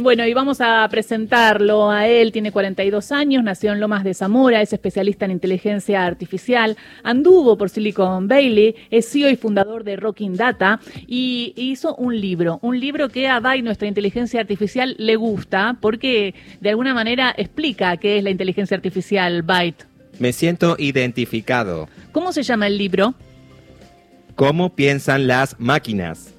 Bueno, y vamos a presentarlo a él. Tiene 42 años, nació en Lomas de Zamora, es especialista en inteligencia artificial, anduvo por Silicon Valley, es CEO y fundador de Rocking Data y hizo un libro, un libro que a Byte, nuestra inteligencia artificial, le gusta porque de alguna manera explica qué es la inteligencia artificial, Byte. Me siento identificado. ¿Cómo se llama el libro? ¿Cómo piensan las máquinas?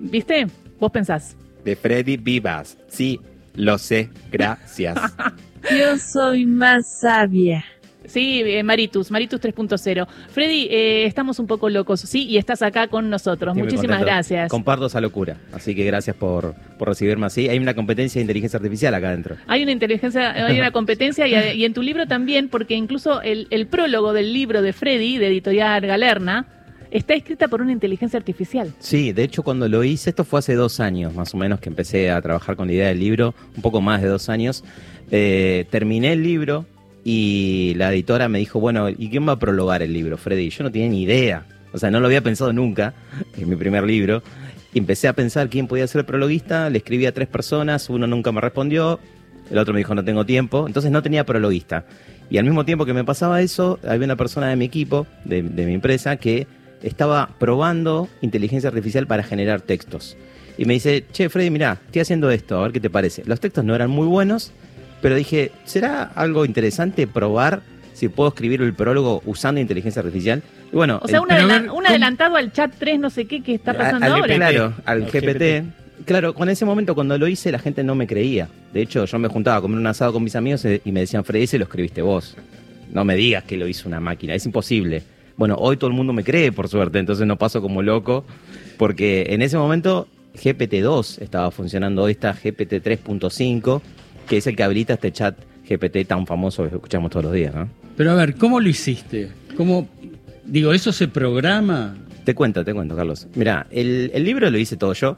¿Viste? ¿Vos pensás? De Freddy Vivas. Sí, lo sé, gracias. Yo soy más sabia. Sí, eh, Maritus, Maritus 3.0. Freddy, eh, estamos un poco locos, sí, y estás acá con nosotros. Muchísimas gracias. Comparto esa locura, así que gracias por, por, recibirme así. Hay una competencia de inteligencia artificial acá adentro. Hay una inteligencia, hay una competencia y, en tu libro también, porque incluso el, el prólogo del libro de Freddy, de Editorial Galerna, está escrita por una inteligencia artificial. Sí, de hecho cuando lo hice, esto fue hace dos años más o menos que empecé a trabajar con la idea del libro, un poco más de dos años, eh, terminé el libro y la editora me dijo, bueno, ¿y quién va a prologar el libro, Freddy? Yo no tenía ni idea, o sea, no lo había pensado nunca, en mi primer libro. empecé a pensar quién podía ser el prologuista, le escribí a tres personas, uno nunca me respondió, el otro me dijo no tengo tiempo, entonces no tenía prologuista. Y al mismo tiempo que me pasaba eso, había una persona de mi equipo, de mi empresa, que estaba probando inteligencia artificial para generar textos. Y me dice, che, Freddy, mira, estoy haciendo esto, a ver qué te parece. Los textos no eran muy buenos, pero dije, ¿será algo interesante probar si puedo escribir el prólogo usando inteligencia artificial? Y bueno, o sea, un, adelantado al chat 3, no sé qué, que está pasando ahora. Claro, al GPT. Claro, con ese momento cuando lo hice la gente no me creía. De hecho, yo me juntaba a comer un asado con mis amigos y me decían, Freddy, ese lo escribiste vos. No me digas que lo hizo una máquina, es imposible. Bueno, hoy todo el mundo me cree, por suerte, entonces no paso como loco, porque en ese momento GPT-2 estaba funcionando, hoy está GPT 3.5, que es el que habilita este chat GPT tan famoso que escuchamos todos los días, ¿no? Pero a ver, ¿cómo lo hiciste? ¿Cómo, digo, eso se programa? Te cuento, te cuento, Carlos. Mira, el, libro lo hice todo yo.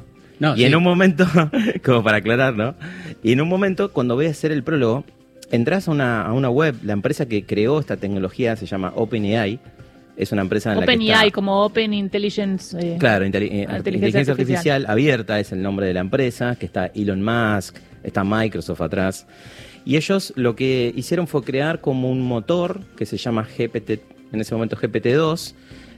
y en un momento, como para aclarar, ¿no? Y en un momento, cuando voy a hacer el prólogo, entras a una, a una web, la empresa que creó esta tecnología se llama OpenAI, es una empresa en la que está... como Open Intelligence. Eh, claro, eh, inteligencia, artificial. abierta es el nombre de la empresa, que está Elon Musk, está Microsoft atrás. Y ellos lo que hicieron fue crear como un motor que se llama GPT, en ese momento GPT-2,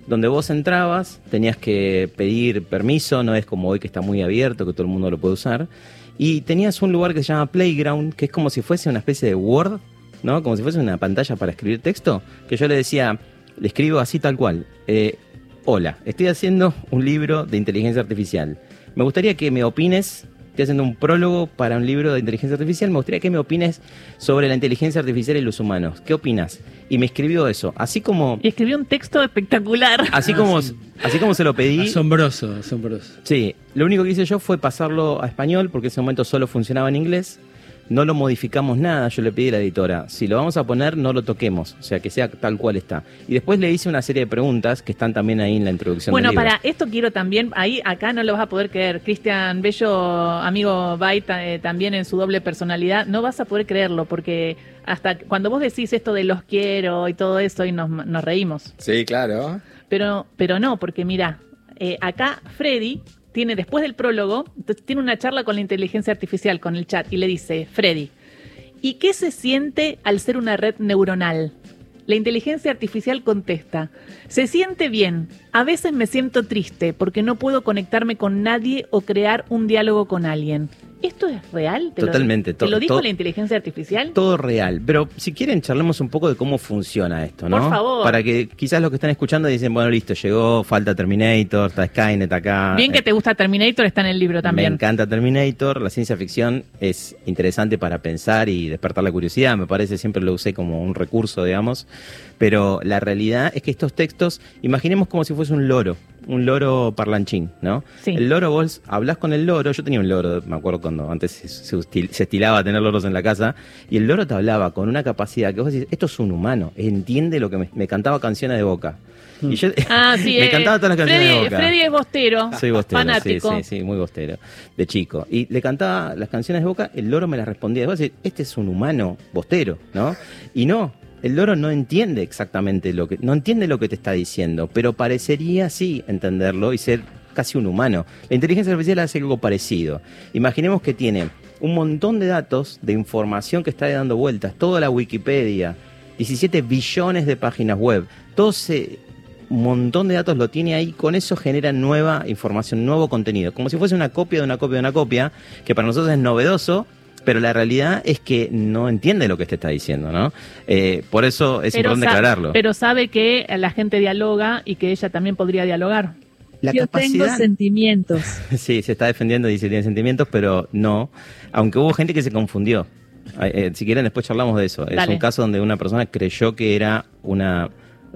donde vos entrabas, tenías que pedir permiso, no es como hoy que está muy abierto, que todo el mundo lo puede usar. Y tenías un lugar que se llama Playground, que es como si fuese una especie de Word, ¿no? Como si fuese una pantalla para escribir texto, que yo le decía, le escribo así tal cual. Eh, hola, estoy haciendo un libro de inteligencia artificial. Me gustaría que me opines, estoy haciendo un prólogo para un libro de inteligencia artificial, me gustaría que me opines sobre la inteligencia artificial y los humanos. ¿Qué opinas? Y me escribió eso, así como... Y escribió un texto espectacular. Así como, así como se lo pedí. Asombroso, asombroso. Sí, lo único que hice yo fue pasarlo a español porque en ese momento solo funcionaba en inglés no lo modificamos nada, yo le pedí a la editora, si lo vamos a poner, no lo toquemos, o sea, que sea tal cual está. Y después le hice una serie de preguntas que están también ahí en la introducción. Bueno, del para esto quiero también, ahí acá no lo vas a poder creer, Cristian Bello, amigo Baita, eh, también en su doble personalidad, no vas a poder creerlo, porque hasta cuando vos decís esto de los quiero y todo eso, y nos, nos reímos. Sí, claro. Pero, pero no, porque mira, eh, acá Freddy tiene después del prólogo, tiene una charla con la inteligencia artificial, con el chat, y le dice, Freddy, ¿y qué se siente al ser una red neuronal? La inteligencia artificial contesta, se siente bien, a veces me siento triste porque no puedo conectarme con nadie o crear un diálogo con alguien. ¿Esto es real? Totalmente. Lo, ¿Te lo dijo la inteligencia artificial? Todo real. Pero si quieren, charlemos un poco de cómo funciona esto, ¿no? Por favor. Para que quizás los que están escuchando dicen, bueno, listo, llegó, falta Terminator, está Skynet acá. Bien que eh, te gusta Terminator, está en el libro también. Me encanta Terminator. La ciencia ficción es interesante para pensar y despertar la curiosidad. Me parece, siempre lo usé como un recurso, digamos. Pero la realidad es que estos textos, imaginemos como si fuese un loro un loro parlanchín, ¿no? Sí. El loro, vos hablas con el loro, yo tenía un loro, me acuerdo cuando antes se, estilaba tener loros en la casa, y el loro te hablaba con una capacidad que vos decís, esto es un humano, entiende lo que me, cantaba canciones de boca. Y yo, ah, sí, me cantaban todas las canciones Freddy, de Boca. Freddy es bostero. Soy bostero, fanático. sí, sí, sí, muy bostero, de chico. Y le cantaba las canciones de Boca, el loro me las respondía. Vos decís, este es un humano bostero, ¿no? Y no, el loro no entiende exactamente lo que, no entiende lo que te está diciendo, pero parecería sí entenderlo y ser casi un humano. La inteligencia artificial hace algo parecido. Imaginemos que tiene un montón de datos, de información que está dando vueltas, toda la Wikipedia, 17 billones de páginas web, todo ese montón de datos lo tiene ahí, con eso genera nueva información, nuevo contenido, como si fuese una copia de una copia de una copia, que para nosotros es novedoso, pero la realidad es que no entiende lo que te está diciendo, ¿no? Eh, por eso es Pero importante aclararlo. Pero sabe que la gente dialoga y que ella también podría dialogar. la Yo tengo sentimientos. sí, se está defendiendo y dice tiene sentimientos, pero no, aunque hubo gente que se confundió. Eh, eh, si quieren después charlamos de eso. Es un caso donde una persona creyó que era una,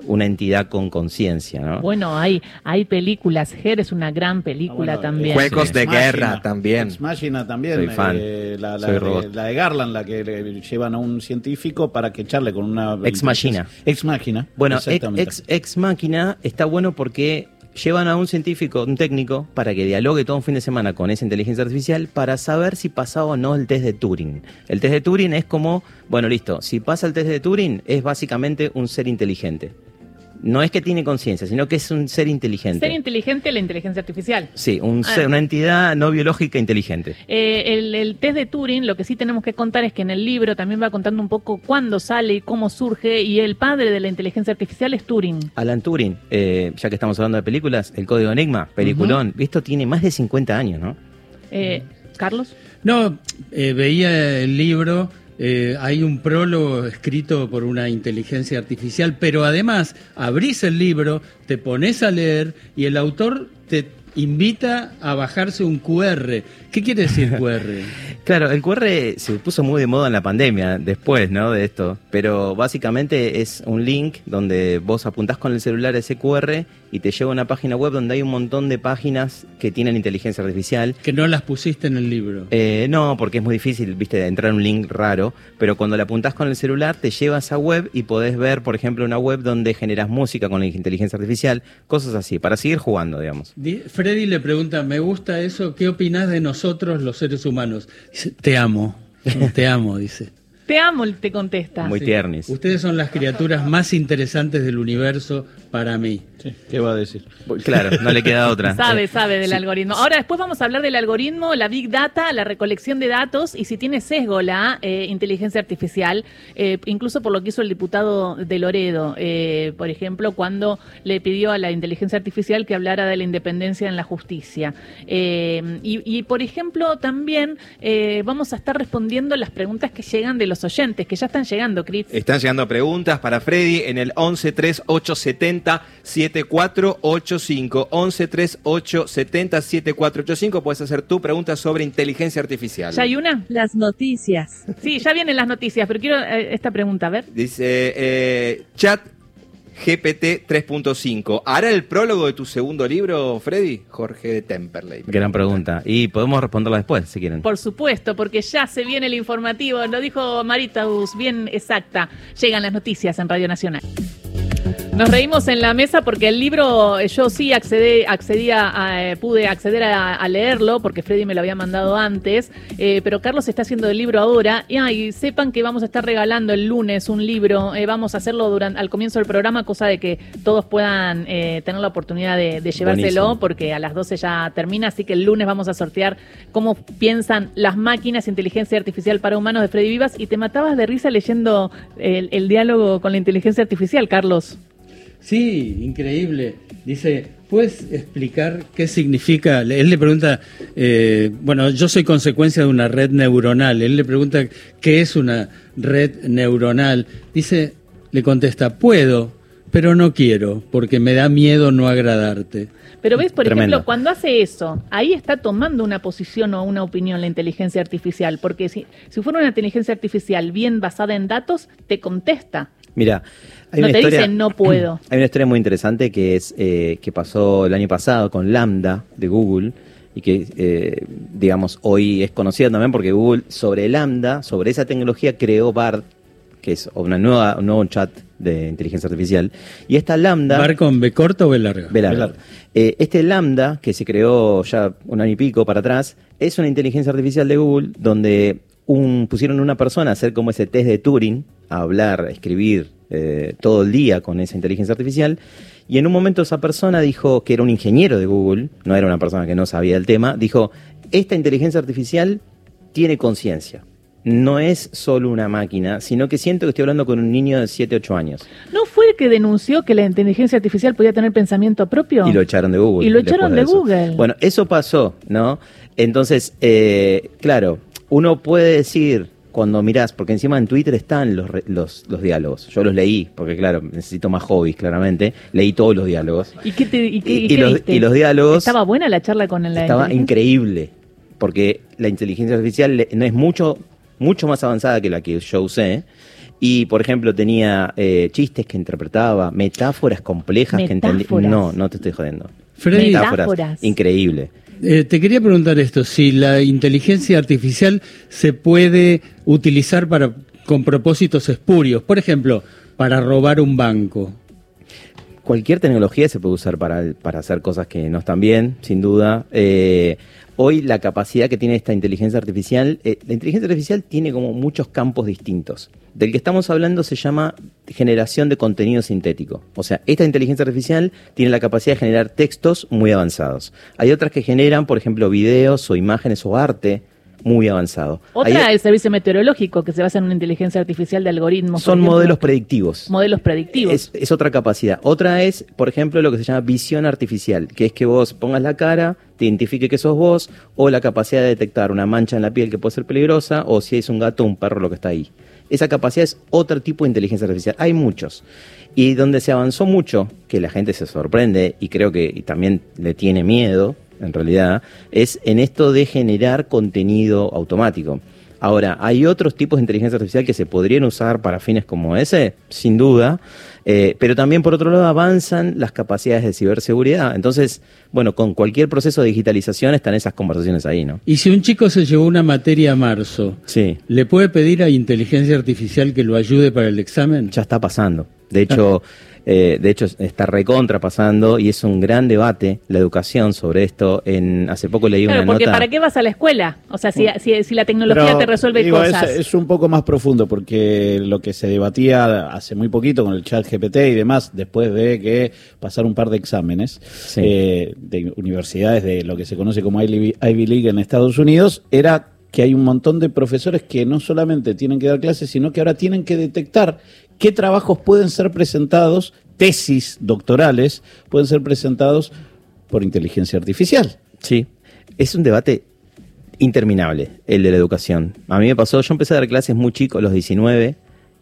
una entidad con conciencia, ¿no? Bueno, hay, hay películas. Her es una gran película Ah, bueno, también. Juegos de Machina. guerra también. Ex Machina también. Soy fan. eh, la, la Soy de, robot. la de Garland, la que le llevan a un científico para que charle con una... Ex Machina. Ex Machina. Bueno, ex, ex, ex máquina está bueno porque llevan a un científico, un técnico, para que dialogue todo un fin de semana con esa inteligencia artificial para saber si pasaba o no el test de Turing. El test de Turing es como, bueno, listo, si pasa el test de Turing es básicamente un ser inteligente. No es que tiene conciencia, sino que es un ser inteligente. Ser inteligente, la inteligencia artificial. sí, un Ah. ser- una entidad no biológica inteligente. Eh, el, el test de Turing, lo que sí tenemos que contar es que en el libro también va contando un poco cuándo sale y cómo surge, y el padre de la inteligencia artificial es Turing. Alan Turing, eh, ya que estamos hablando de películas, El Código Enigma, peliculón, esto tiene más de 50 años, ¿no? Eh, Carlos. No, eh, veía el libro, eh, hay un prólogo escrito por una inteligencia artificial, pero además abrís el libro, te pones a leer y el autor te invita a bajarse un QR. ¿Qué quiere decir QR? Claro, el QR se puso muy de moda en la pandemia, después, ¿no? De esto. Pero básicamente es un link donde vos apuntás con el celular a ese QR y te lleva a una página web donde hay un montón de páginas que tienen inteligencia artificial. que no las pusiste en el libro. Eh, no, porque es muy difícil, viste, de entrar un link raro, pero cuando le apuntás con el celular te lleva a esa web y podés ver, por ejemplo, una web donde generas música con la inteligencia artificial, cosas así, para seguir jugando, digamos. Di- Freddy le pregunta, me gusta eso, ¿qué opinás de nosotros los seres humanos? Dice, te amo, te amo, dice. Te amo, te contesta. Muy tiernis. Ustedes son las criaturas más interesantes del universo para mí. Sí, ¿Qué va a decir? Claro, no le queda otra. Sabe, sabe del sí. algoritmo. Ahora después vamos a hablar del algoritmo, la big data, la recolección de datos y si tiene sesgo la eh, inteligencia artificial, eh, incluso por lo que hizo el diputado de Loredo, eh, por ejemplo, cuando le pidió a la inteligencia artificial que hablara de la independencia en la justicia. Eh, y, y, por ejemplo, también eh, vamos a estar respondiendo las preguntas que llegan de los oyentes, que ya están llegando, Cris. Están llegando preguntas para Freddy en el 11 3870 7485. 11 3870 7485. Puedes hacer tu pregunta sobre inteligencia artificial. ¿Ya hay una? Las noticias. Sí, ya vienen las noticias, pero quiero eh, esta pregunta, a ver. Dice eh, chat GPT 3.5. ¿Hará el prólogo de tu segundo libro, Freddy? Jorge de Temperley. Gran pregunta. Y podemos responderla después, si quieren. Por supuesto, porque ya se viene el informativo, lo dijo Maritaus, bien exacta. Llegan las noticias en Radio Nacional. Nos reímos en la mesa porque el libro eh, yo sí accedí, accedía a, eh, pude acceder a, a leerlo porque Freddy me lo había mandado antes, eh, pero Carlos está haciendo el libro ahora y, ay, sepan que vamos a estar regalando el lunes un libro, eh, vamos a hacerlo durante al comienzo del programa, cosa de que todos puedan tener la oportunidad de, de llevárselo Buenísimo. porque a las 12 ya termina, así que el lunes vamos a sortear cómo piensan las máquinas inteligencia artificial para humanos de Freddy Vivas y te matabas de risa leyendo el, el diálogo con la inteligencia artificial, Carlos. Sí, increíble. Dice, ¿puedes explicar qué significa? Él le pregunta, eh, bueno, yo soy consecuencia de una red neuronal. Él le pregunta, ¿qué es una red neuronal? Dice, le contesta, puedo, pero no quiero, porque me da miedo no agradarte. Pero ves, por Tremendo. ejemplo, cuando hace eso, ahí está tomando una posición o una opinión la inteligencia artificial, porque si, si fuera una inteligencia artificial bien basada en datos, te contesta. Mira, hay No una te historia, "No puedo". Hay una historia muy interesante que es eh, que pasó el año pasado con Lambda de Google y que, eh, digamos, hoy es conocida también porque Google sobre Lambda, sobre esa tecnología, creó BART, que es una nueva, un nuevo chat de inteligencia artificial. Y esta Lambda... ¿Bar con B corta o B larga? B larga. B larga. Eh, este Lambda, que se creó ya un año y pico para atrás, es una inteligencia artificial de Google donde un, pusieron una persona a hacer como ese test de Turing, a hablar, a escribir eh, todo el día con esa inteligencia artificial. Y en un momento esa persona dijo que era un ingeniero de Google, no era una persona que no sabía el tema, dijo, esta inteligencia artificial tiene conciencia. No es solo una máquina, sino que siento que estoy hablando con un niño de 7, 8 años. ¿No fue el que denunció que la inteligencia artificial podía tener pensamiento propio? Y lo echaron de Google. Y lo echaron de. Google. Bueno, eso pasó, ¿no? Entonces, eh, claro, uno puede decir, cuando mirás, porque encima en Twitter están los, re- los, los diálogos. Yo los leí, porque claro, necesito más hobbies, claramente. Leí todos los diálogos. ¿Y qué, te, y qué, Y- y y qué los- viste? y los diálogos- ¿Estaba buena la charla con la Estaba increíble, porque la inteligencia artificial no es mucho, mucho más avanzada que la que yo usé. Y, por ejemplo, tenía eh, chistes que interpretaba, metáforas complejas que. Metáforas. No, no te estoy jodiendo. Freddy, Metáforas. Increíble. Eh, te quería preguntar esto, si la inteligencia artificial se puede utilizar para con propósitos espurios, por ejemplo, para robar un banco. Cualquier tecnología se puede usar para, para hacer cosas que no están bien, sin duda. Eh, hoy la capacidad que tiene esta inteligencia artificial, eh, la inteligencia artificial tiene como muchos campos distintos. Del que estamos hablando se llama generación de contenido sintético. O sea, esta inteligencia artificial tiene la capacidad de generar textos muy avanzados. Hay otras que generan, por ejemplo, videos o imágenes o arte muy avanzado. Otra, Hay- el servicio meteorológico, que se basa en una inteligencia artificial de algoritmos. son ejemplo. modelos predictivos. Modelos predictivos. Es, es otra capacidad. Otra es, por ejemplo, lo que se llama visión artificial, que es que vos pongas la cara, te identifique que sos vos, o la capacidad de detectar una mancha en la piel que puede ser peligrosa, o si es un gato o un perro lo que está ahí. Esa capacidad es otro tipo de inteligencia artificial. Hay muchos. Y donde se avanzó mucho, que la gente se sorprende y creo que y también le tiene miedo, en realidad, es en esto de generar contenido automático. Ahora, ¿hay otros tipos de inteligencia artificial que se podrían usar para fines como ese? Sin duda. Eh, pero también, por otro lado, avanzan las capacidades de ciberseguridad. Entonces, bueno, con cualquier proceso de digitalización están esas conversaciones ahí, ¿no? Y si un chico se llevó una materia a marzo, Sí, ¿le puede pedir a inteligencia artificial que lo ayude para el examen? ya está pasando. De hecho, eh, de hecho está recontra pasando y es un gran debate la educación sobre esto. En hace poco leí Claro, una porque nota. ¿para qué vas a la escuela? O sea, si, si, si la tecnología Pero, te resuelve digo, cosas. Es, un poco más profundo porque lo que se debatía hace muy poquito con el chat GPT y demás, después de que pasar un par de exámenes Sí. eh, de universidades de lo que se conoce como Ivy Ivy League en Estados Unidos, era que hay un montón de profesores que no solamente tienen que dar clases, sino que ahora tienen que detectar qué trabajos pueden ser presentados, tesis doctorales, pueden ser presentados por inteligencia artificial. Sí, es un debate interminable, el de la educación. A mí me pasó, yo empecé a dar clases muy chico, a los 19,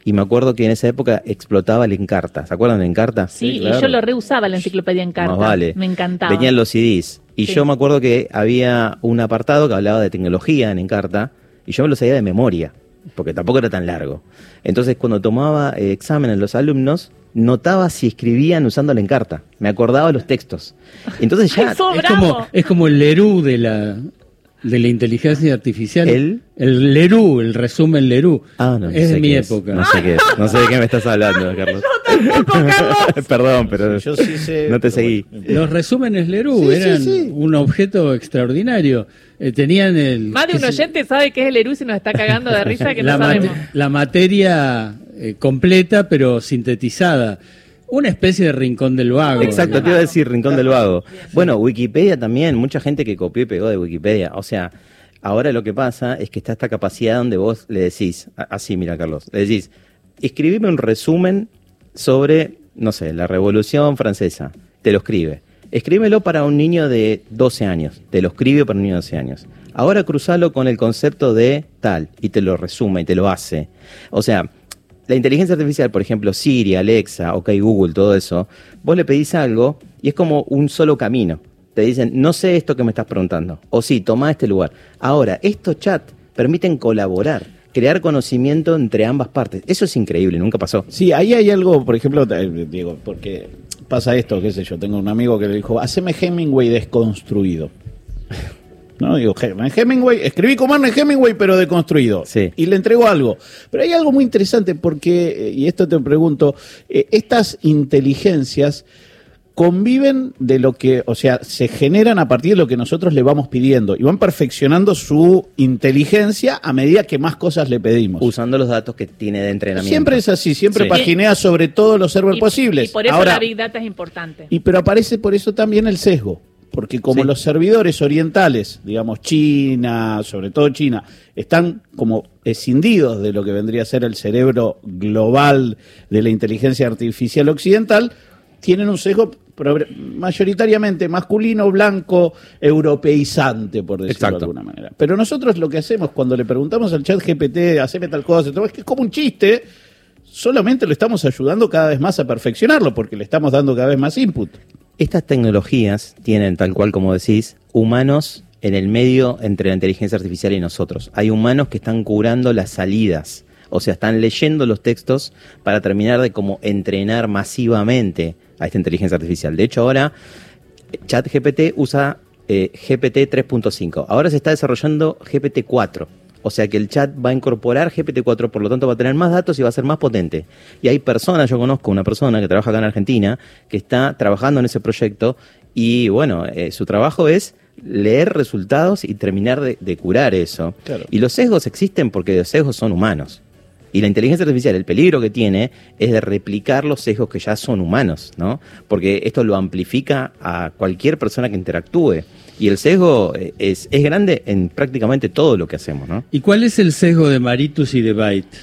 y me acuerdo que en esa época explotaba el Encarta. ¿Se acuerdan del Encarta? sí, Sí, y yo lo reusaba la enciclopedia en carta. Más vale. Me encantaba. Venían los CDs. Y Sí. yo me acuerdo que había un apartado que hablaba de tecnología en Encarta, y yo me lo sabía de memoria, porque tampoco era tan largo. Entonces, cuando tomaba eh, exámenes los alumnos, notaba si escribían usando la Encarta. Me acordaba los textos. Entonces ya... Es como, es como el Lerú de la, de la inteligencia artificial. ¿El? El Lerú, el resumen Lerú. Ah, no, no es sé de mi época. No sé qué es. No sé de qué me estás hablando, Carlos. Perdón, pero Yo sí sé, no te seguí. bueno. Los resúmenes Lerú Sí, eran sí. un objeto extraordinario. Eh, tenían el. Más de un oyente sabe que es el Erus y nos está cagando de risa que la, no sabemos. la materia eh, completa, pero sintetizada. Una especie de rincón del vago. Exacto, te iba a decir Rincón del Vago. Bueno, Wikipedia también, mucha gente que copió y pegó de Wikipedia. O sea, ahora lo que pasa es que está esta capacidad donde vos le decís, así mira Carlos, le decís, escribime un resumen sobre, no sé, la Revolución Francesa. Te lo escribe. Escríbelo para un niño de 12 años. Te lo escribe para un niño de 12 años. Ahora cruzalo con el concepto de tal y te lo resume y te lo hace. O sea, la inteligencia artificial, por ejemplo, Siri, Alexa, OK Google, todo eso, vos le pedís algo y es como un solo camino. Te dicen, no sé esto que me estás preguntando. O sí, toma este lugar. Ahora, estos chats permiten colaborar, crear conocimiento entre ambas partes. Eso es increíble, nunca pasó. Sí, ahí hay algo, por ejemplo, eh, digo, porque pasa esto, qué sé yo, tengo un amigo que le dijo, haceme Hemingway desconstruido. No, digo, Hem- Hemingway, escribí como Ernest Hemingway, pero deconstruido. Sí. Y le entregó algo. Pero hay algo muy interesante porque, eh, y esto te pregunto, eh, estas inteligencias conviven de lo que, o sea, se generan a partir de lo que nosotros le vamos pidiendo y van perfeccionando su inteligencia a medida que más cosas le pedimos. Usando los datos que tiene de entrenamiento. Siempre es así, siempre Sí. paginea sobre todos los servers Y- posibles. Y por eso Ahora, la Big Data es importante. y pero aparece por eso también el sesgo. porque como Sí. los servidores orientales, digamos China, sobre todo China, están como escindidos de lo que vendría a ser el cerebro global de la inteligencia artificial occidental, tienen un sesgo mayoritariamente masculino, blanco, europeizante, por decirlo Exacto. de alguna manera. Pero nosotros lo que hacemos cuando le preguntamos al chat GPT, haceme tal cosa, es que es como un chiste, solamente lo estamos ayudando cada vez más a perfeccionarlo, porque le estamos dando cada vez más input. Estas tecnologías tienen, tal cual como decís, humanos en el medio entre la inteligencia artificial y nosotros. Hay humanos que están curando las salidas, o sea, están leyendo los textos para terminar de como entrenar masivamente a esta inteligencia artificial. De hecho, ahora ChatGPT usa eh, GPT 3.5. Ahora se está desarrollando GPT 4. O sea que el chat va a incorporar GPT 4, por lo tanto va a tener más datos y va a ser más potente. Y hay personas, yo conozco una persona que trabaja acá en Argentina, que está trabajando en ese proyecto y bueno, eh, su trabajo es leer resultados y terminar de, de curar eso. Claro. Y los sesgos existen porque los sesgos son humanos. Y la inteligencia artificial, el peligro que tiene es de replicar los sesgos que ya son humanos, ¿no? Porque esto lo amplifica a cualquier persona que interactúe. Y el sesgo eh, es, es grande en prácticamente todo lo que hacemos, ¿no? ¿Y cuál es el sesgo de Maritus y de Byte?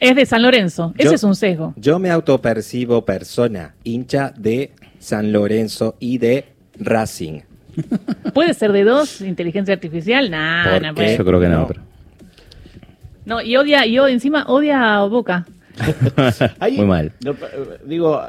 Es de San Lorenzo. Ese Yo- es un sesgo. Yo me autopercibo persona hincha de San Lorenzo y de Racing. ¿Puede ser de dos? ¿Inteligencia artificial? Nah, ¿Por no puede. Yo creo que no, No. pero... No, y odia, y encima odia a Boca. Ahí, Muy mal. Digo,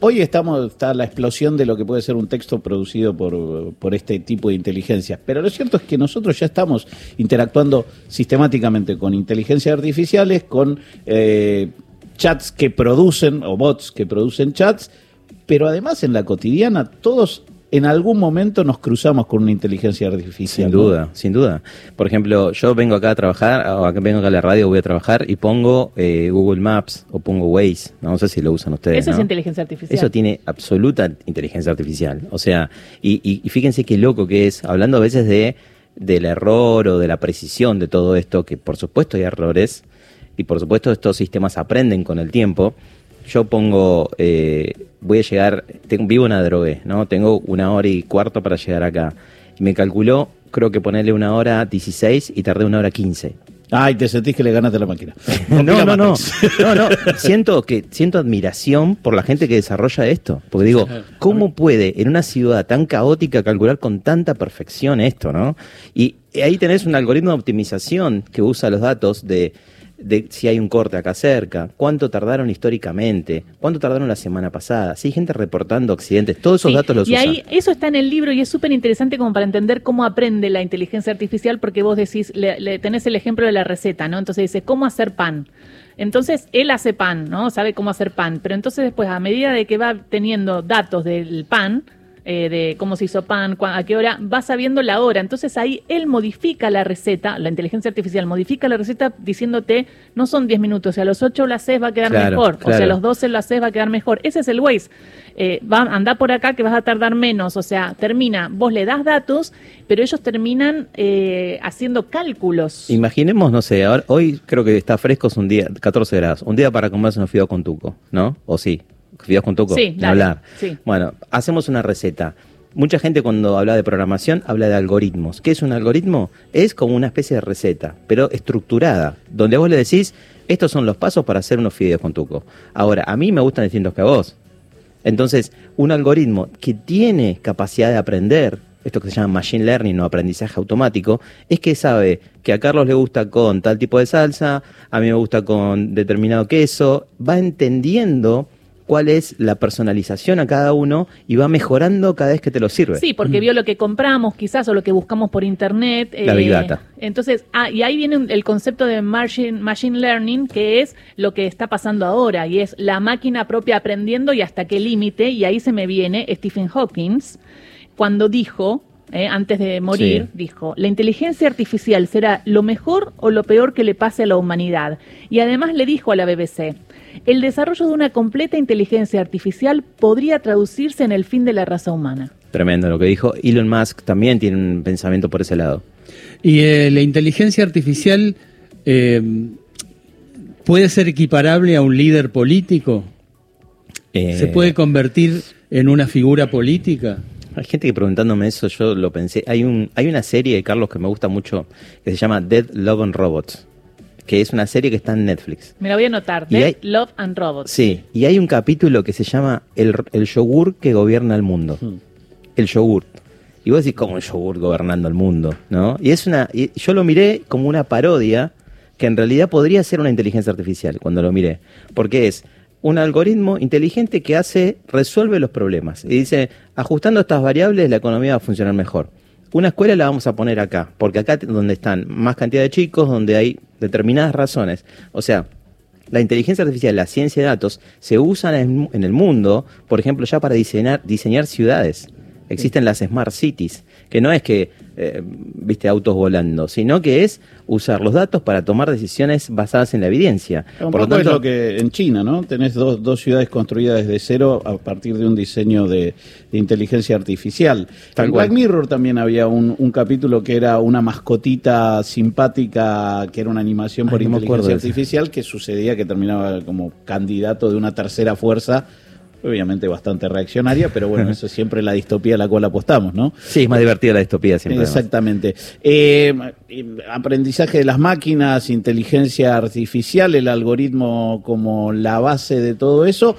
hoy estamos, está la explosión de lo que puede ser un texto producido por, por este tipo de inteligencia. Pero lo cierto es que nosotros ya estamos interactuando sistemáticamente con inteligencias artificiales, con eh, chats que producen, o bots que producen chats, pero además en la cotidiana todos en algún momento nos cruzamos con una inteligencia artificial. Sin ¿no? duda, sin duda. Por ejemplo, yo vengo acá a trabajar, o acá vengo acá a la radio, voy a trabajar y pongo eh, Google Maps o pongo Waze. No, sé si lo usan ustedes. Eso es inteligencia artificial. Eso tiene absoluta inteligencia artificial. O sea, y, y- y fíjense qué loco que es, hablando a veces de del error o de la precisión de todo esto, que por supuesto hay errores, y por supuesto estos sistemas aprenden con el tiempo. Yo pongo, eh, voy a llegar, tengo, vivo en Adrogué, ¿no? Tengo una hora y cuarto para llegar acá. Y me calculó, creo que ponerle una hora 16 y tardé una hora 15. Ay, te sentís que le ganaste la máquina. No, no, no, no, no. Siento que siento admiración por la gente que desarrolla esto, porque digo, ¿cómo puede en una ciudad tan caótica calcular con tanta perfección esto, no? Y ahí tenés un algoritmo de optimización que usa los datos de de si hay un corte acá cerca, cuánto tardaron históricamente, cuánto tardaron la semana pasada, si hay gente reportando accidentes, todos esos Sí, datos los y usan. ahí eso está en el libro y es súper interesante como para entender cómo aprende la inteligencia artificial porque vos decís, le, le tenés el ejemplo de la receta, ¿no? Entonces dice, ¿cómo hacer pan? Entonces él hace pan, ¿no? Sabe cómo hacer pan, pero entonces después a medida de que va teniendo datos del pan, eh, de cómo se hizo pan, a qué hora, va sabiendo la hora. Entonces ahí él modifica la receta, la inteligencia artificial modifica la receta diciéndote, no son 10 minutos, si a los 8 lo haces va a quedar Claro, mejor, o sea, a los 12 lo haces va a quedar mejor. Ese es el Waze. Eh, va, anda por acá que vas a tardar menos, o sea, termina, vos le das datos, pero ellos terminan eh, haciendo cálculos. Imaginemos, no sé, ahora- hoy creo que está fresco, es un día, 14 grados, un día para comerse unos fideos con tuco, ¿no? ¿O sí? ¿Fideos con tuco? Sí, dale, hablar. sí. Bueno, hacemos una receta. Mucha gente cuando habla de programación habla de algoritmos. ¿Qué es un algoritmo? Es como una especie de receta, pero estructurada, donde vos le decís, estos son los pasos para hacer unos fideos con tuco. Ahora, a mí me gustan distintos que a vos. Entonces, un algoritmo que tiene capacidad de aprender, esto que se llama machine learning o aprendizaje automático, es que sabe que a Carlos le gusta con tal tipo de salsa, a mí me gusta con determinado queso, va entendiendo cuál es la personalización a cada uno y va mejorando cada vez que te lo sirve. Sí, porque vio lo que compramos quizás o lo que buscamos por internet. La Big Data. Entonces, ah, y ahí viene el concepto de machine, machine learning, que es lo que está pasando ahora, y es la máquina propia aprendiendo y hasta qué límite, y ahí se me viene Stephen Hawking, cuando dijo, eh, antes de morir, Sí. dijo, la inteligencia artificial será lo mejor o lo peor que le pase a la humanidad. Y además le dijo a la BBC, el desarrollo de una completa inteligencia artificial podría traducirse en el fin de la raza humana. Tremendo lo que dijo. Elon Musk también tiene un pensamiento por ese lado. Y eh, la inteligencia artificial eh, puede ser equiparable a un líder político. Eh, ¿Se puede convertir en una figura política? Hay gente que preguntándome eso, yo lo pensé. Hay un, hay una serie de Carlos que me gusta mucho que se llama Dead Love and Robots, que es una serie que está en Netflix. Me la voy a anotar. Y hay- Love and Robots. Sí, y hay un capítulo que se llama El, el yogur que gobierna el mundo. El yogur. Y vos decís, ¿cómo el yogur gobernando el mundo? ¿No? Y es una. y yo lo miré como una parodia que en realidad podría ser una inteligencia artificial cuando lo miré. Porque es un algoritmo inteligente que hace, resuelve los problemas. Y dice, ajustando estas variables, la economía va a funcionar mejor. Una escuela la vamos a poner acá, porque acá donde están más cantidad de chicos, donde hay determinadas razones. O sea, la inteligencia artificial, la ciencia de datos, se usan en, en el mundo, por ejemplo, ya para diseñar, diseñar ciudades. Existen las smart cities, que no es que, eh, viste, autos volando, sino que es usar los datos para tomar decisiones basadas en la evidencia. Un Por lo es tanto, lo que en China, ¿no? Tenés dos, dos ciudades construidas desde cero a partir de un diseño de, de inteligencia artificial. En. Black Mirror también había un, un capítulo que era una mascotita simpática, que era una animación Ay, por no inteligencia artificial, que sucedía que terminaba como candidato de una tercera fuerza, obviamente bastante reaccionaria, pero bueno, eso es siempre la distopía a la cual apostamos, ¿no? sí, es más divertida la distopía siempre. Exactamente. Eh, aprendizaje de las máquinas, inteligencia artificial, el algoritmo como la base de todo eso.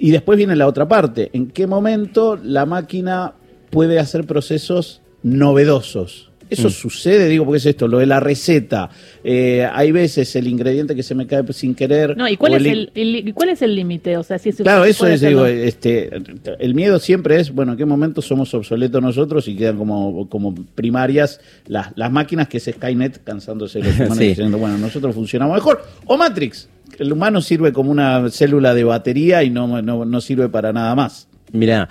Y después viene la otra parte. ¿En qué momento la máquina puede hacer procesos novedosos? Eso Mm. sucede, digo, porque es esto, lo de la receta. Eh, hay veces el ingrediente que se me cae sin querer. No, ¿y cuál es el, el- y cuál es el límite? O sea, si se Claro, eso es, digo, este, el miedo siempre es, bueno, ¿en qué momento somos obsoletos nosotros y quedan como, como primarias las, las máquinas que es Skynet cansándose los humanos Sí. diciendo, bueno, nosotros funcionamos mejor? O Matrix, el humano sirve como una célula de batería y no, no, no sirve para nada más. Mira,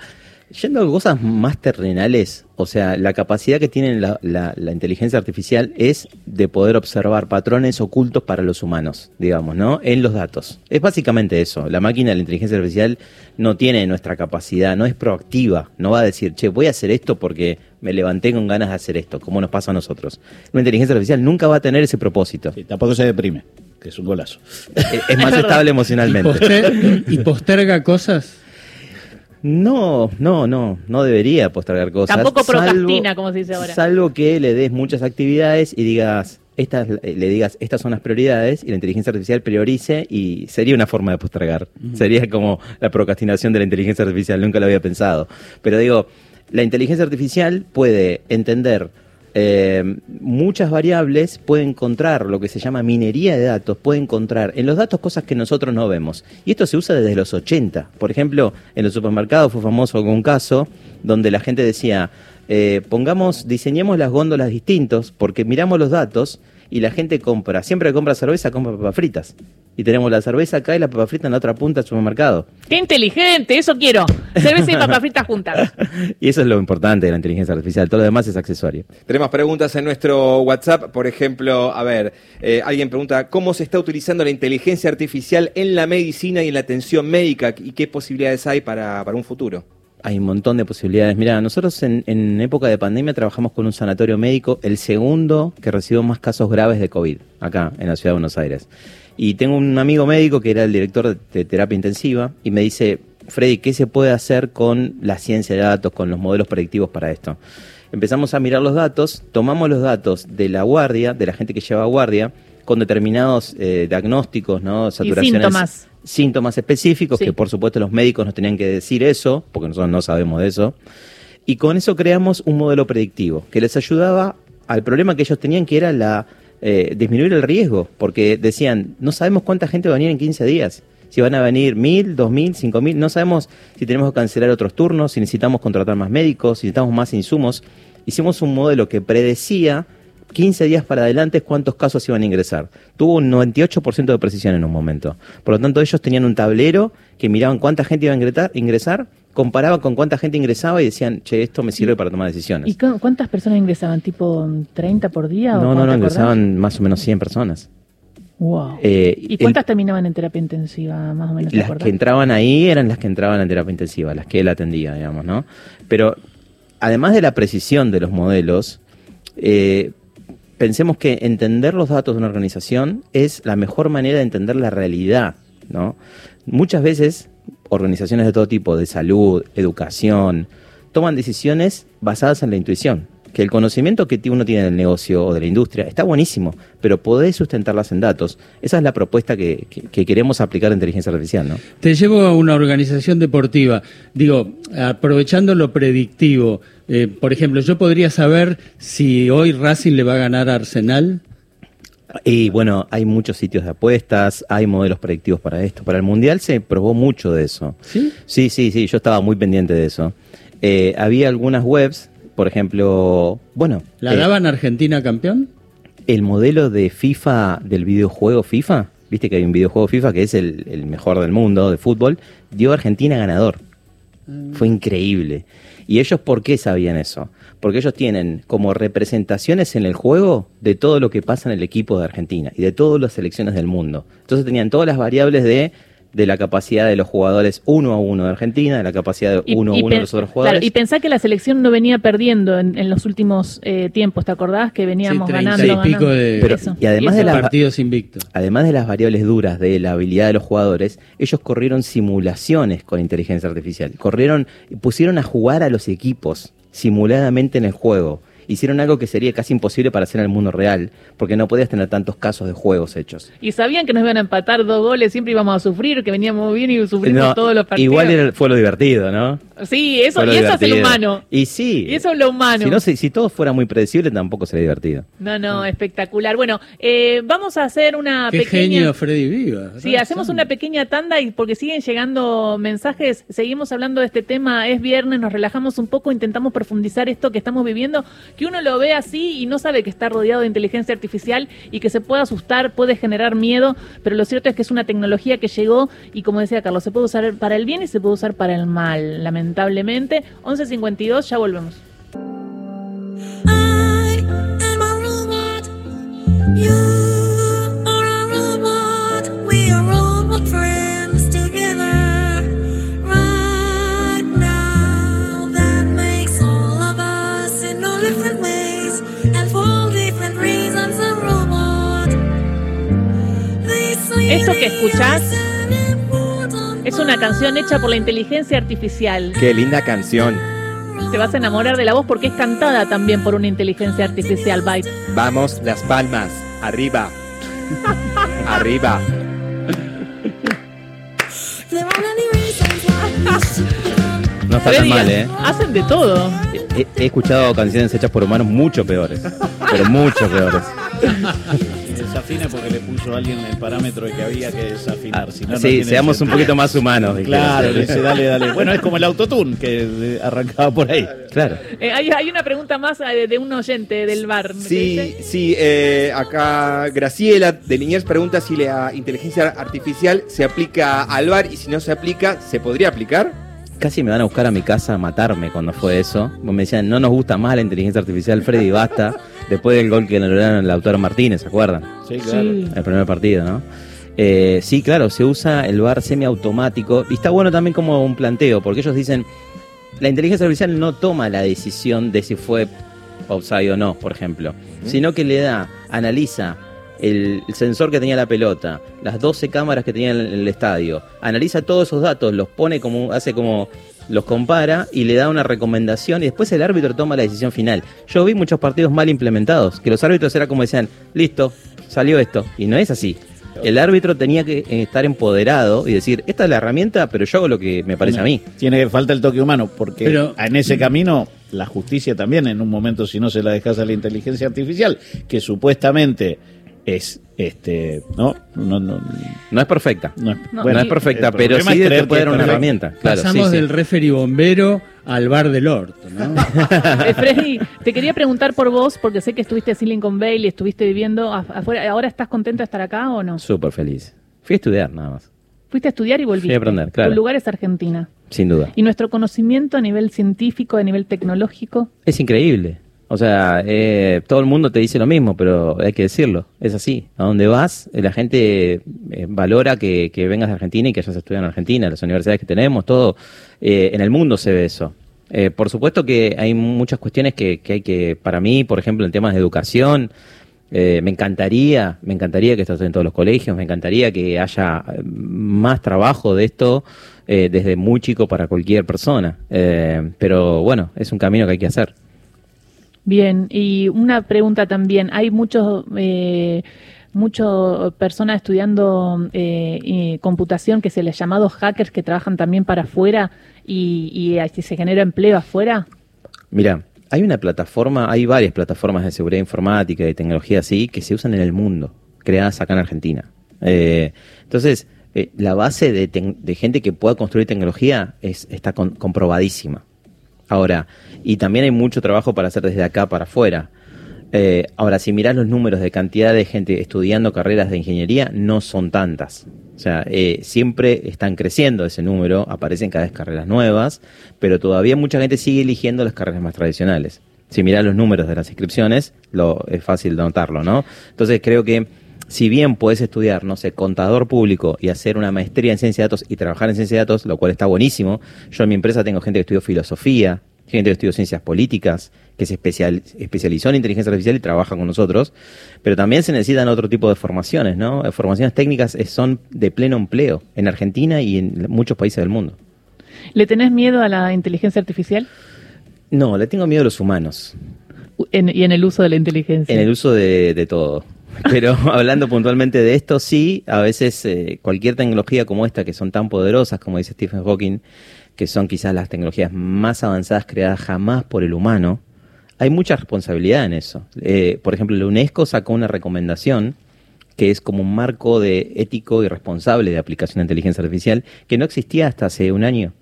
yendo a cosas más terrenales, o sea, la capacidad que tiene la, la- la inteligencia artificial es de poder observar patrones ocultos para los humanos, digamos, ¿no? En los datos. Es básicamente eso. La máquina, la inteligencia artificial, no tiene nuestra capacidad, no es proactiva, no va a decir, che, voy a hacer esto porque me levanté con ganas de hacer esto, como nos pasa a nosotros. Una inteligencia artificial nunca va a tener ese propósito. Y tampoco se deprime, que es un golazo. Es- Es más estable ¿Y, emocionalmente. poster- y posterga cosas. No, no, no, no debería postergar cosas. Tampoco salvo- procrastina, como se dice ahora. Salvo que le des muchas actividades y digas, estas, eh, le digas, estas son las prioridades y la inteligencia artificial priorice y sería una forma de postergar. Sería como la procrastinación de la inteligencia artificial, nunca lo había pensado. Pero digo, la inteligencia artificial puede entender eh, muchas variables, puede encontrar lo que se llama minería de datos, puede encontrar en los datos cosas que nosotros no vemos. Y esto se usa desde los 80. Por ejemplo, en los supermercados fue famoso un caso donde la gente decía, eh, pongamos, diseñemos las góndolas distintos, porque miramos los datos y la gente compra, siempre que compra cerveza, compra papas fritas. Y tenemos la cerveza acá y la papa frita en la otra punta del supermercado. ¡Qué inteligente! Eso quiero. Cerveza y papas fritas juntas. Y eso es lo importante de la inteligencia artificial, todo lo demás es accesorio. Tenemos preguntas en nuestro WhatsApp, por ejemplo, a ver, eh, alguien pregunta cómo se está utilizando la inteligencia artificial en la medicina y en la atención médica y qué posibilidades hay para, para un futuro. Hay un montón de posibilidades. Mira, nosotros en, en época de pandemia trabajamos con un sanatorio médico, el segundo que recibió más casos graves de COVID, acá en la ciudad de Buenos Aires. Y tengo un amigo médico que era el director de, terapia intensiva y me dice, Freddy, ¿qué se puede hacer con la ciencia de datos, con los modelos predictivos para esto? Empezamos a mirar los datos, tomamos los datos de la guardia, de la gente que lleva guardia, con determinados eh, diagnósticos, ¿no? Saturaciones, síntomas. síntomas específicos, Sí. que por supuesto los médicos nos tenían que decir eso, porque nosotros no sabemos de eso. Y con eso creamos un modelo predictivo que les ayudaba al problema que ellos tenían, que era la eh, disminuir el riesgo, porque decían, no sabemos cuánta gente va a venir en 15 días. Si van a venir mil, dos mil, cinco mil, no sabemos si tenemos que cancelar otros turnos, si necesitamos contratar más médicos, si necesitamos más insumos. Hicimos un modelo que predecía 15 días para adelante cuántos casos iban a ingresar. Tuvo un 98% de precisión en un momento. Por lo tanto, ellos tenían un tablero que miraban cuánta gente iba a ingresar, comparaban con cuánta gente ingresaba y decían, che, esto me sirve para tomar decisiones. ¿Y cu- cuántas personas ingresaban? ¿Tipo 30 por día? o No, no, no, acordás? ingresaban más o menos 100 personas. Wow. Eh, ¿Y el- cuántas terminaban en terapia intensiva, más o menos? ¿te las que entraban ahí eran las que entraban en terapia intensiva, las que él atendía, digamos, ¿no? Pero además de la precisión de los modelos, eh, pensemos que entender los datos de una organización es la mejor manera de entender la realidad, ¿no? Muchas veces organizaciones de todo tipo, de salud, educación, toman decisiones basadas en la intuición. Que el conocimiento que uno tiene del negocio o de la industria está buenísimo, pero podés sustentarlas en datos. Esa es la propuesta que queremos aplicar a inteligencia artificial, ¿no? Te llevo a una organización deportiva. Digo, aprovechando lo predictivo, eh, por ejemplo, yo podría saber si hoy Racing le va a ganar a Arsenal. Y bueno, hay muchos sitios de apuestas, hay modelos predictivos para esto. Para el Mundial se probó mucho de eso. ¿Sí? Sí, sí, sí, yo estaba muy pendiente de eso. Eh, había algunas webs, por ejemplo, bueno, ¿La eh, daban Argentina campeón? el modelo de FIFA, del videojuego FIFA, viste que hay un videojuego FIFA que es el, el mejor del mundo de fútbol, dio a Argentina ganador. Fue increíble. ¿Y ellos por qué sabían eso? Porque ellos tienen como representaciones en el juego de todo lo que pasa en el equipo de Argentina y de todas las selecciones del mundo. Entonces tenían todas las variables de, de la capacidad de los jugadores uno a uno de Argentina, de la capacidad de Y- uno a uno de los otros claro, jugadores. y pensá que la selección no venía perdiendo en, en los últimos eh, tiempos, ¿te acordás? Que veníamos Sí, treinta ganando. y pico ganando. de- Pero- Eso. y además eso. de la- partidos invictos. además de las variables duras de la habilidad de los jugadores, ellos corrieron simulaciones con inteligencia artificial. Corrieron, pusieron a jugar a los equipos simuladamente en el juego. Hicieron algo que sería casi imposible para hacer en el mundo real, porque no podías tener tantos casos de juegos hechos. Y sabían que nos iban a empatar dos goles, siempre íbamos a sufrir, que veníamos bien y sufrimos No, todos los partidos. igual era- fue lo divertido, ¿no? Sí, eso, lo y eso es el divertido. humano. Y sí. Y eso es lo humano. Si, no, si, si todo fuera muy predecible, tampoco sería divertido. No, no, espectacular. Bueno, eh, vamos a hacer una Qué pequeña... genio Freddy Viva. Sí, hacemos una pequeña tanda y porque siguen llegando mensajes, seguimos hablando de este tema, es viernes, nos relajamos un poco, intentamos profundizar esto que estamos viviendo, que uno lo ve así y no sabe que está rodeado de inteligencia artificial y que se puede asustar, puede generar miedo, pero lo cierto es que es una tecnología que llegó y como decía Carlos, se puede usar para el bien y se puede usar para el mal, lamentablemente. 11.52, ya volvemos. I am a Eso que escuchás Es una canción hecha por la inteligencia artificial. Qué linda canción. Te vas a enamorar de la voz porque es cantada también por una inteligencia artificial, Byte. Vamos, Las Palmas. Arriba. Arriba. No está tan mal, ¿eh? Hacen de todo. He, he escuchado canciones hechas por humanos mucho peores. Pero mucho peores. Desafina porque le puso a alguien el parámetro de que había que desafinar. si no, no sí, seamos un poquito más humanos. Claro, le dice, dale, dale. Bueno, es como el autotune que eh, arrancaba por ahí. Claro. Eh, hay, hay una pregunta más eh, de un oyente del bar. ¿me Sí, dice? sí, eh, acá Graciela de Liniers pregunta si la inteligencia artificial se aplica al bar y si no se aplica, ¿se podría aplicar? Casi me van a buscar a mi casa a matarme cuando fue eso. Me decían, no nos gusta más la inteligencia artificial, Freddy, basta. Después del gol que le lograron el autor Martínez, ¿se acuerdan? Sí, claro. Sí. El primer partido, ¿no? Eh, sí, claro, se usa el bar semiautomático. Y está bueno también como un planteo, porque ellos dicen, la inteligencia artificial no toma la decisión de si fue offside o no, por ejemplo, sino que le da, analiza el, el sensor que tenía la pelota, las 12 cámaras que tenía en el, en el estadio, analiza todos esos datos, los pone como, hace como, los compara y le da una recomendación y después el árbitro toma la decisión final. Yo vi muchos partidos mal implementados, que los árbitros era como decían, listo, salió esto, y no es así. El árbitro tenía que eh, estar empoderado y decir, esta es la herramienta, pero yo hago lo que me parece a mí. Tiene falta el toque humano, porque Pero- en ese camino la justicia también, en un momento, si no se la dejas a la inteligencia artificial, que supuestamente es, este, no, no, no, No es perfecta. no es, No, no es perfecta, pero sí te puede dar una herramienta. Claro, Pasamos sí, sí. del referee bombero al bar del orto, ¿no? Eh, Freddy, te quería preguntar por vos, porque sé que estuviste en Silicon Valley, estuviste viviendo af- afuera. ¿Ahora estás contento de estar acá o no? Súper feliz. Fui a estudiar nada más, Fuiste a estudiar y volviste. Fui a aprender, claro. Tu lugar es Argentina. sin duda. Y nuestro conocimiento a nivel científico, a nivel tecnológico, Es increíble. O sea, eh, todo el mundo te dice lo mismo, pero hay que decirlo. Es así. A donde vas, eh, la gente eh, valora que, que vengas de Argentina y que hayas estudiado en Argentina, las universidades que tenemos, todo. Eh, en el mundo se ve eso. Eh, por supuesto que hay muchas cuestiones que, que hay que, para mí, por ejemplo, en temas de educación, me encantaría, me encantaría que esto en todos los colegios, me encantaría que haya más trabajo de esto desde muy chico para cualquier persona. Pero bueno, es un camino que hay que hacer. Bien, y una pregunta también. Hay muchos, eh, muchas personas estudiando eh, computación que se les llamados hackers que trabajan también para afuera y, se genera empleo afuera. Mira, hay una plataforma, hay varias plataformas de seguridad informática y tecnología así que se usan en el mundo, creadas acá en Argentina. Eh, entonces, eh, la base de, de gente que pueda construir tecnología es, está con- comprobadísima. Ahora, y también hay mucho trabajo para hacer desde acá para afuera. Eh, ahora, si mirás los números de cantidad de gente estudiando carreras de ingeniería, no son tantas. O sea, eh, siempre están creciendo ese número, aparecen cada vez carreras nuevas, pero todavía mucha gente sigue eligiendo las carreras más tradicionales. Si mirás los números de las inscripciones, lo, es fácil de notarlo, ¿no? Entonces creo que si bien puedes estudiar, no sé, contador público y hacer una maestría en ciencia de datos y trabajar en ciencia de datos, lo cual está buenísimo. Yo en mi empresa tengo gente que estudió filosofía, gente que estudió ciencias políticas, que se especial- especializó en inteligencia artificial y trabaja con nosotros, pero también se necesitan otro tipo de formaciones, ¿no? Formaciones técnicas eh, son de pleno empleo en Argentina y en muchos países del mundo. ¿Le tenés miedo a la inteligencia artificial No, le tengo miedo a los humanos, en- y en el uso de la inteligencia? en el uso de, de todo. Pero hablando puntualmente de esto, sí, a veces eh, cualquier tecnología como esta, que son tan poderosas, como dice Stephen Hawking, que son quizás las tecnologías más avanzadas creadas jamás por el humano, hay mucha responsabilidad en eso. Eh, por ejemplo, la UNESCO sacó una recomendación que es como un marco de ético y responsable de aplicación de inteligencia artificial que no existía hasta hace un año.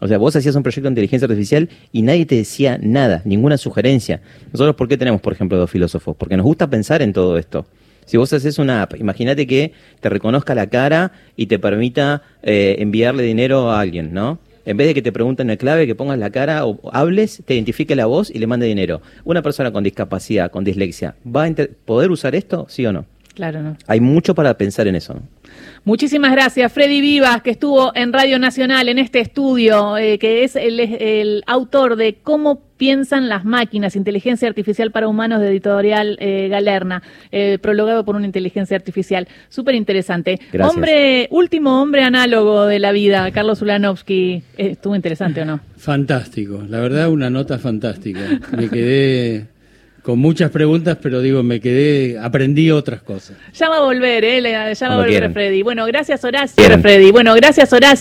O sea, vos hacías un proyecto de inteligencia artificial y nadie te decía nada, ninguna sugerencia. Nosotros, ¿por qué tenemos, por ejemplo, dos filósofos? Porque nos gusta pensar en todo esto. Si vos haces una app, imagínate que te reconozca la cara y te permita eh, enviarle dinero a alguien, ¿no? En vez de que te pregunten la clave, que pongas la cara o hables, te identifique la voz y le mande dinero. Una persona con discapacidad, con dislexia, ¿va a poder usar esto? ¿Sí o no? Claro, no. Hay mucho para pensar en eso. ¿no? Muchísimas gracias, Freddy Vivas, que estuvo en Radio Nacional en este estudio, eh, que es el, el autor de Cómo piensan las máquinas, inteligencia artificial para humanos de editorial eh, Galerna, eh, prologado por una inteligencia artificial. Súper interesante. Gracias. Hombre, último hombre análogo de la vida, Carlos Ulanovsky. ¿Estuvo interesante o no? Fantástico, la verdad una nota fantástica. Me quedé con muchas preguntas, pero digo, me quedé, aprendí otras cosas. Ya va a volver, ¿eh? Ya va a volver quieran. Freddy. Bueno, gracias Horacio. Quieran. Freddy. Bueno, gracias Horacio.